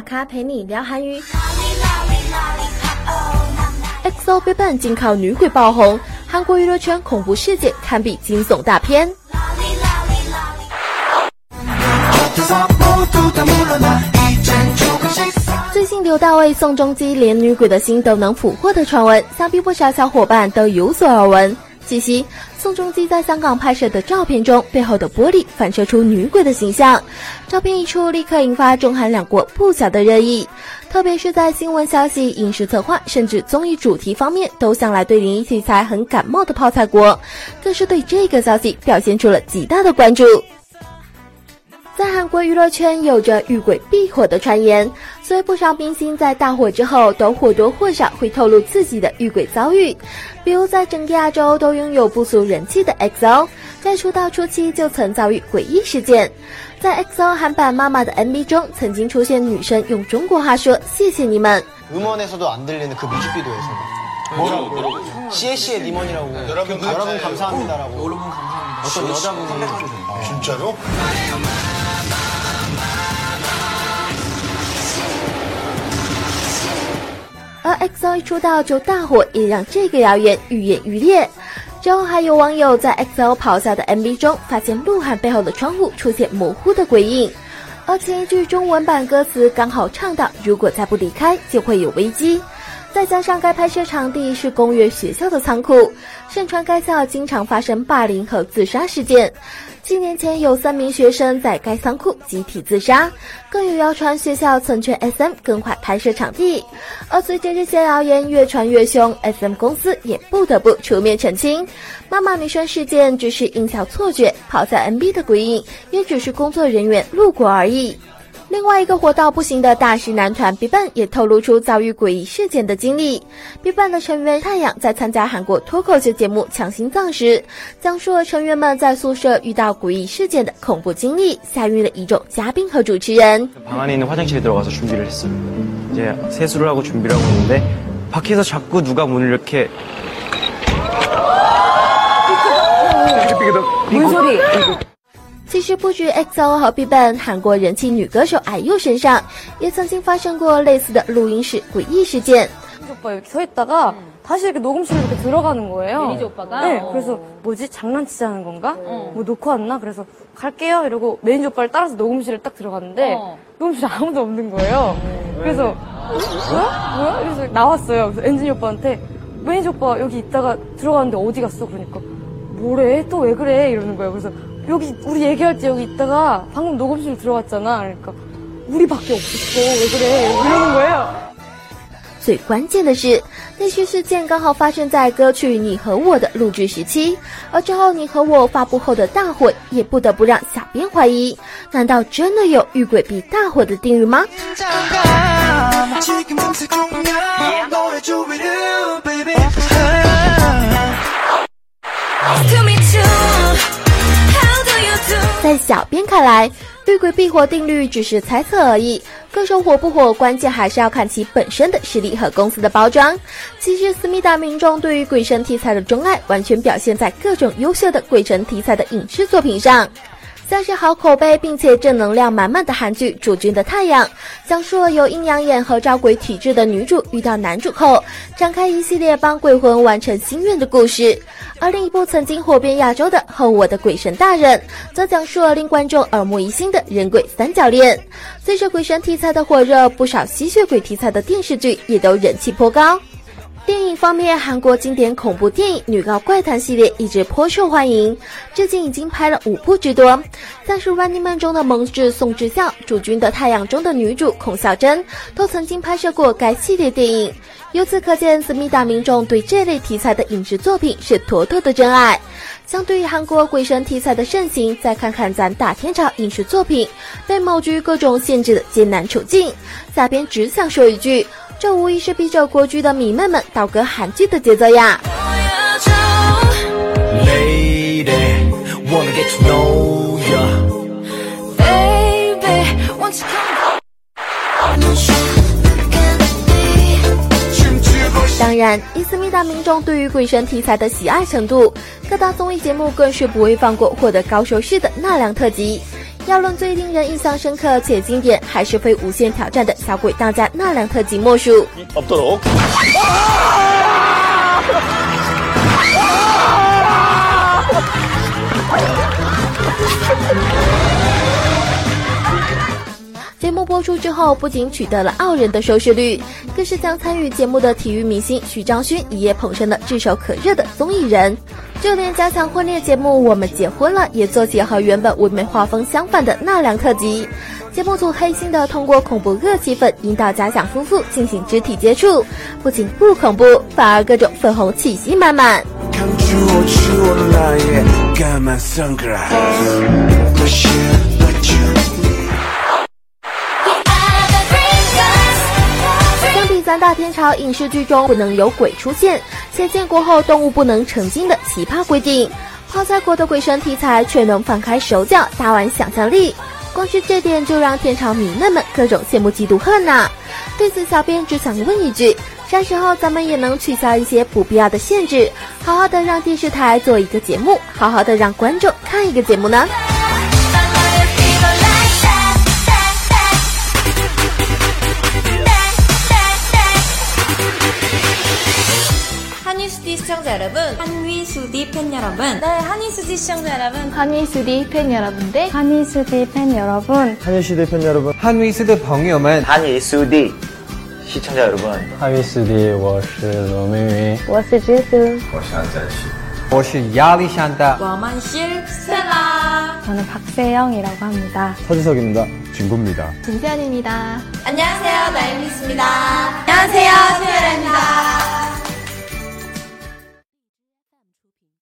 家陪你聊韩语。XO b i g b a n 仅靠女鬼爆红，韩国娱乐圈恐怖事件堪比惊悚大片。最近刘大卫、宋仲基连女鬼的心都能俘获的传闻，想必不少小伙伴都有所耳闻。据悉，宋仲基在香港拍摄的照片中，背后的玻璃反射出女鬼的形象。照片一出，立刻引发中韩两国不小的热议。特别是在新闻消息、影视策划，甚至综艺主题方面，都向来对灵异题材很感冒的泡菜国，更是对这个消息表现出了极大的关注。在韩国娱乐圈有着遇鬼必火的传言，所以不少明星在大火之后都或多或少会透露自己的遇鬼遭遇。比如在整个亚洲都拥有不俗人气的 XO，在出道初期就曾遭遇诡异事件。在 XO 韩版《妈妈》的 MV 中，曾经出现女生用中国话说“谢谢你们”。而 XO 一出道就大火，也让这个谣言愈演愈烈。之后还有网友在 XO 咆哮的 MV 中，发现鹿晗背后的窗户出现模糊的鬼影，而前一句中文版歌词刚好唱到：“如果再不离开，就会有危机。”再加上该拍摄场地是公园学校的仓库，盛传该校经常发生霸凌和自杀事件。七年前有三名学生在该仓库集体自杀，更有谣传学校曾劝 SM 更换拍摄场地。而随着这些谣言越传越凶，SM 公司也不得不出面澄清，妈妈女生事件只是印象错觉，跑在 MB 的鬼影也只是工作人员路过而已。另外一个火到不行的大势男团 BigBang 也透露出遭遇诡异事件的经历。BigBang 的成员太阳在参加韩国脱口秀节目《抢心脏》时，讲述了成员们在宿舍遇到诡异事件的恐怖经历，吓晕了一众嘉宾和主持人。방안에있는화장실에들어가서준비를했어요이제세수를하고준비를하고있는데밖에서자꾸누가문을이렇게뭔소리 其实不止 XO 和 BigBang，韩国人气女歌手 IU身上也曾经发生过类似的录音室诡异事件。오빠여기서있다가다시이렇게녹음실로이렇게들어가는거예요매니저오빠가네그래서뭐지장난치자는건가뭐놓고왔나그래서갈게요이러고매니저오빠를따라서녹음실에딱들어갔는데녹음실에아무도없는거예요그래서뭐야뭐야이래서나왔어요그래서엔지니오빠한테매니저오빠여기있다가들어갔는데어디갔어그러니까뭐래또왜그래이러는거예요그래서 여기 우리 얘기할 때 여기 있다가 방금 녹음실 들어왔잖아. 그러니까 우리밖에 없었어. 왜 그래? 이러는 거예요. 最关键的是，那些事件刚好发生在歌曲《你和我》的录制时期，而之后《你和我》发布后的大火，也不得不让小编怀疑：难道真的有遇鬼比大火的定律吗？ 在小编看来，绿鬼必火定律只是猜测而已。歌手火不火，关键还是要看其本身的实力和公司的包装。其实，思密达民众对于鬼神题材的钟爱，完全表现在各种优秀的鬼神题材的影视作品上。像是好口碑并且正能量满满的韩剧《主君的太阳》，讲述了有阴阳眼和招鬼体质的女主遇到男主后，展开一系列帮鬼魂完成心愿的故事。而另一部曾经火遍亚洲的《后我的鬼神大人》，则讲述了令观众耳目一新的人鬼三角恋。随着鬼神题材的火热，不少吸血鬼题材的电视剧也都人气颇高。电影方面，韩国经典恐怖电影《女高怪谈》系列一直颇受欢迎，至今已经拍了五部之多。但是《Running Man》中的蒙智宋智孝，《主君的太阳》中的女主孔孝真，都曾经拍摄过该系列电影。由此可见，思密达民众对这类题材的影视作品是妥妥的真爱。相对于韩国鬼神题材的盛行，再看看咱大天朝影视作品被某局各种限制的艰难处境，下边只想说一句。这无疑是逼着国剧的迷妹们倒戈韩剧的节奏呀！当然，伊思密达民众对于鬼神题材的喜爱程度，各大综艺节目更是不会放过获得高收视的纳凉特辑。要论最令人印象深刻且经典，还是非无限挑战的小鬼当家纳凉特辑莫属。出之后，不仅取得了傲人的收视率，更是将参与节目的体育明星徐章勋一夜捧成了炙手可热的综艺人。就连加强婚恋节目《我们结婚了》也做起和原本唯美画风相反的纳凉特辑。节目组黑心的通过恐怖恶气氛引导假想夫妇进行肢体接触，不仅不恐怖，反而各种粉红气息满满。三大天朝影视剧中不能有鬼出现，且建国后动物不能成精的奇葩规定，泡菜国的鬼神题材却能放开手脚，大玩想象力。光是这点就让天朝迷妹们各种羡慕嫉妒恨呐！对此，小编只想问一句：啥时候咱们也能取消一些不必要的限制，好好的让电视台做一个节目，好好的让观众看一个节目呢？ 시청자 여러분, 한위수디 팬 여러분, 네, 한이수지 시청자 여러분, 한이수디 팬 여러분들, 한이수디 팬 여러분, 한일시대 팬 여러분, 한위스드 朋友们，한이 수디 시청자 여러분, 한일시대 我是罗明云，我是知足，我是压力山大。 와만실 스텔라. 저는 박세영이라고 합니다. 서지석입니다. 진구입니다. 김세연입니다. 안녕하세요, 나인미스입니다. 안녕하세요,